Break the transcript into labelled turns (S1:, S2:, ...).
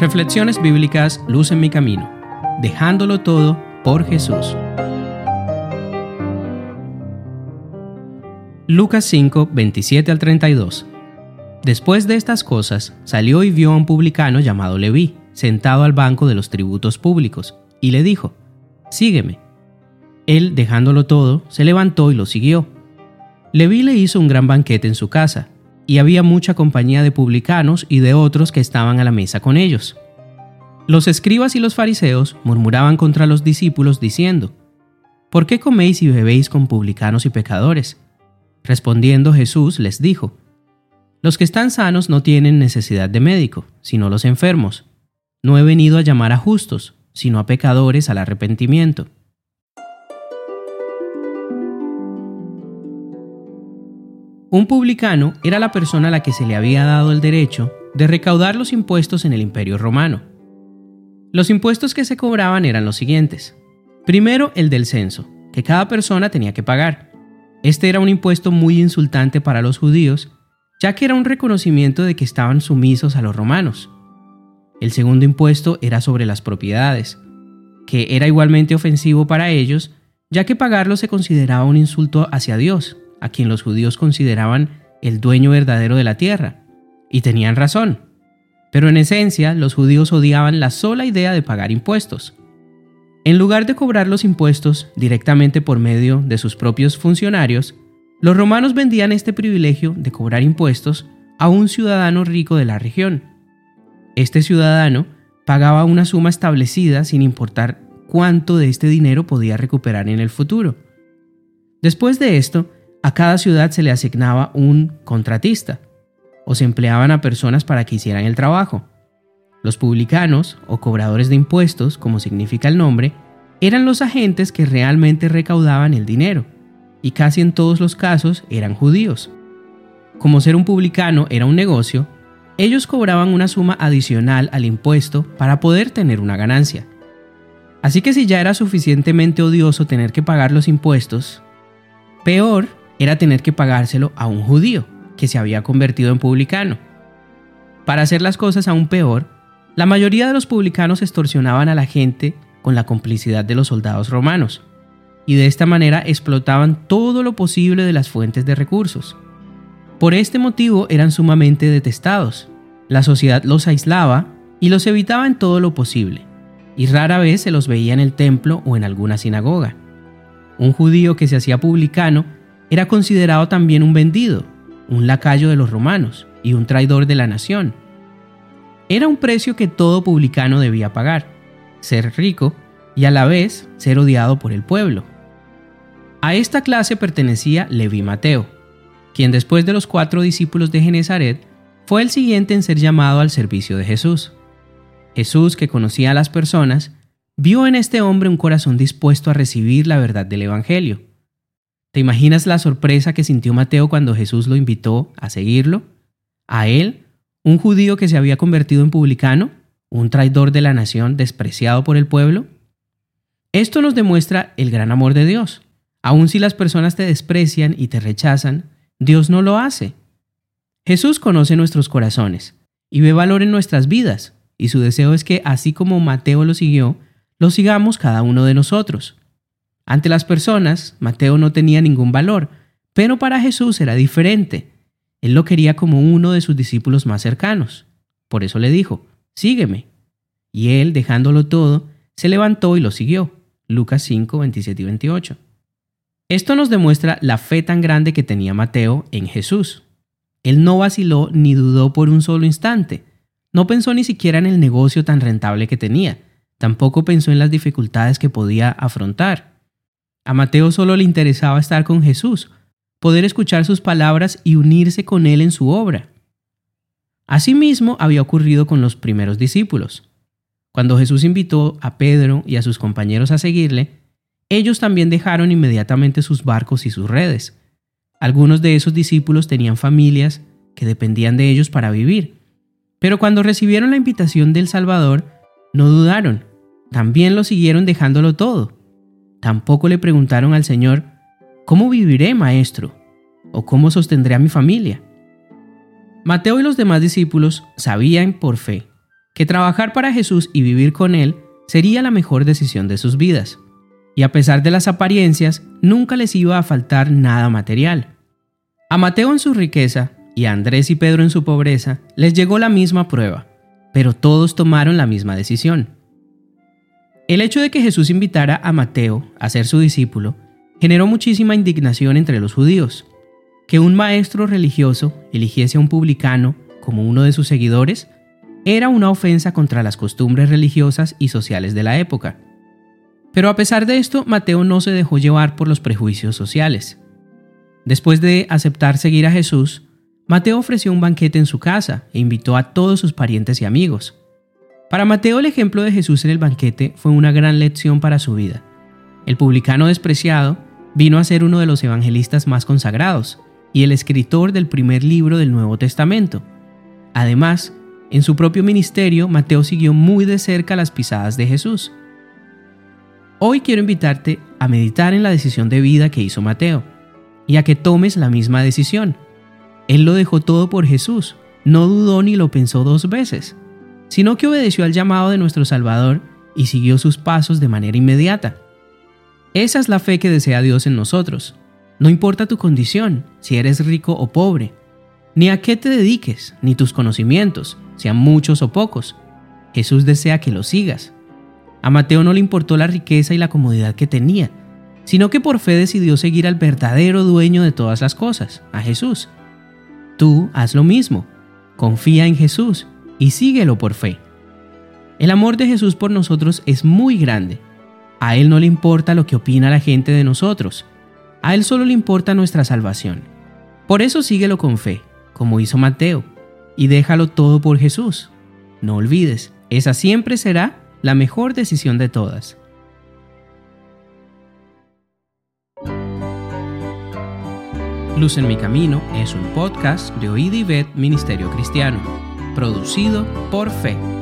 S1: Reflexiones bíblicas Luz en mi camino, dejándolo todo por Jesús. Lucas 5, 27 al 32. Después de estas cosas, salió y vio a un publicano llamado Leví, sentado al banco de los tributos públicos, y le dijo, Sígueme. Él, dejándolo todo, se levantó y lo siguió. Leví le hizo un gran banquete en su casa, y había mucha compañía de publicanos y de otros que estaban a la mesa con ellos. Los escribas y los fariseos murmuraban contra los discípulos diciendo, ¿Por qué coméis y bebéis con publicanos y pecadores? Respondiendo Jesús les dijo, los que están sanos no tienen necesidad de médico, sino los enfermos. No he venido a llamar a justos, sino a pecadores al arrepentimiento. Un publicano era la persona a la que se le había dado el derecho de recaudar los impuestos en el imperio romano. Los impuestos que se cobraban eran los siguientes. Primero, el del censo, que cada persona tenía que pagar. Este era un impuesto muy insultante para los judíos ya que era un reconocimiento de que estaban sumisos a los romanos. El segundo impuesto era sobre las propiedades, que era igualmente ofensivo para ellos, ya que pagarlo se consideraba un insulto hacia Dios, a quien los judíos consideraban el dueño verdadero de la tierra. Y tenían razón. Pero en esencia, los judíos odiaban la sola idea de pagar impuestos. En lugar de cobrar los impuestos directamente por medio de sus propios funcionarios, los romanos vendían este privilegio de cobrar impuestos a un ciudadano rico de la región. Este ciudadano pagaba una suma establecida sin importar cuánto de este dinero podía recuperar en el futuro. Después de esto, a cada ciudad se le asignaba un contratista, o se empleaban a personas para que hicieran el trabajo. Los publicanos, o cobradores de impuestos, como significa el nombre, eran los agentes que realmente recaudaban el dinero y casi en todos los casos eran judíos. Como ser un publicano era un negocio, ellos cobraban una suma adicional al impuesto para poder tener una ganancia. Así que si ya era suficientemente odioso tener que pagar los impuestos, peor era tener que pagárselo a un judío que se había convertido en publicano. Para hacer las cosas aún peor, la mayoría de los publicanos extorsionaban a la gente con la complicidad de los soldados romanos y de esta manera explotaban todo lo posible de las fuentes de recursos. Por este motivo eran sumamente detestados. La sociedad los aislaba y los evitaba en todo lo posible, y rara vez se los veía en el templo o en alguna sinagoga. Un judío que se hacía publicano era considerado también un vendido, un lacayo de los romanos y un traidor de la nación. Era un precio que todo publicano debía pagar, ser rico y a la vez ser odiado por el pueblo. A esta clase pertenecía Leví Mateo, quien después de los cuatro discípulos de Genezaret fue el siguiente en ser llamado al servicio de Jesús. Jesús, que conocía a las personas, vio en este hombre un corazón dispuesto a recibir la verdad del Evangelio. ¿Te imaginas la sorpresa que sintió Mateo cuando Jesús lo invitó a seguirlo? A él, un judío que se había convertido en publicano, un traidor de la nación despreciado por el pueblo. Esto nos demuestra el gran amor de Dios. Aun si las personas te desprecian y te rechazan, Dios no lo hace. Jesús conoce nuestros corazones y ve valor en nuestras vidas, y su deseo es que, así como Mateo lo siguió, lo sigamos cada uno de nosotros. Ante las personas, Mateo no tenía ningún valor, pero para Jesús era diferente. Él lo quería como uno de sus discípulos más cercanos. Por eso le dijo, sígueme. Y él, dejándolo todo, se levantó y lo siguió. Lucas 5, 27 y 28. Esto nos demuestra la fe tan grande que tenía Mateo en Jesús. Él no vaciló ni dudó por un solo instante. No pensó ni siquiera en el negocio tan rentable que tenía. Tampoco pensó en las dificultades que podía afrontar. A Mateo solo le interesaba estar con Jesús, poder escuchar sus palabras y unirse con él en su obra. Asimismo había ocurrido con los primeros discípulos. Cuando Jesús invitó a Pedro y a sus compañeros a seguirle, ellos también dejaron inmediatamente sus barcos y sus redes. Algunos de esos discípulos tenían familias que dependían de ellos para vivir. Pero cuando recibieron la invitación del Salvador, no dudaron, también lo siguieron dejándolo todo. Tampoco le preguntaron al Señor, ¿cómo viviré, maestro? ¿O cómo sostendré a mi familia? Mateo y los demás discípulos sabían por fe que trabajar para Jesús y vivir con Él sería la mejor decisión de sus vidas. Y a pesar de las apariencias, nunca les iba a faltar nada material. A Mateo en su riqueza y a Andrés y Pedro en su pobreza les llegó la misma prueba, pero todos tomaron la misma decisión. El hecho de que Jesús invitara a Mateo a ser su discípulo generó muchísima indignación entre los judíos. Que un maestro religioso eligiese a un publicano como uno de sus seguidores era una ofensa contra las costumbres religiosas y sociales de la época. Pero a pesar de esto, Mateo no se dejó llevar por los prejuicios sociales. Después de aceptar seguir a Jesús, Mateo ofreció un banquete en su casa e invitó a todos sus parientes y amigos. Para Mateo el ejemplo de Jesús en el banquete fue una gran lección para su vida. El publicano despreciado vino a ser uno de los evangelistas más consagrados y el escritor del primer libro del Nuevo Testamento. Además, en su propio ministerio, Mateo siguió muy de cerca las pisadas de Jesús. Hoy quiero invitarte a meditar en la decisión de vida que hizo Mateo y a que tomes la misma decisión. Él lo dejó todo por Jesús, no dudó ni lo pensó dos veces, sino que obedeció al llamado de nuestro Salvador y siguió sus pasos de manera inmediata. Esa es la fe que desea Dios en nosotros. No importa tu condición, si eres rico o pobre, ni a qué te dediques, ni tus conocimientos, sean muchos o pocos. Jesús desea que lo sigas. A Mateo no le importó la riqueza y la comodidad que tenía, sino que por fe decidió seguir al verdadero dueño de todas las cosas, a Jesús. Tú haz lo mismo, confía en Jesús y síguelo por fe. El amor de Jesús por nosotros es muy grande. A Él no le importa lo que opina la gente de nosotros. A Él solo le importa nuestra salvación. Por eso síguelo con fe, como hizo Mateo, y déjalo todo por Jesús. No olvides, esa siempre será la mejor decisión de todas. Luz en mi camino es un podcast de Oíd y Ministerio Cristiano, producido por Fe.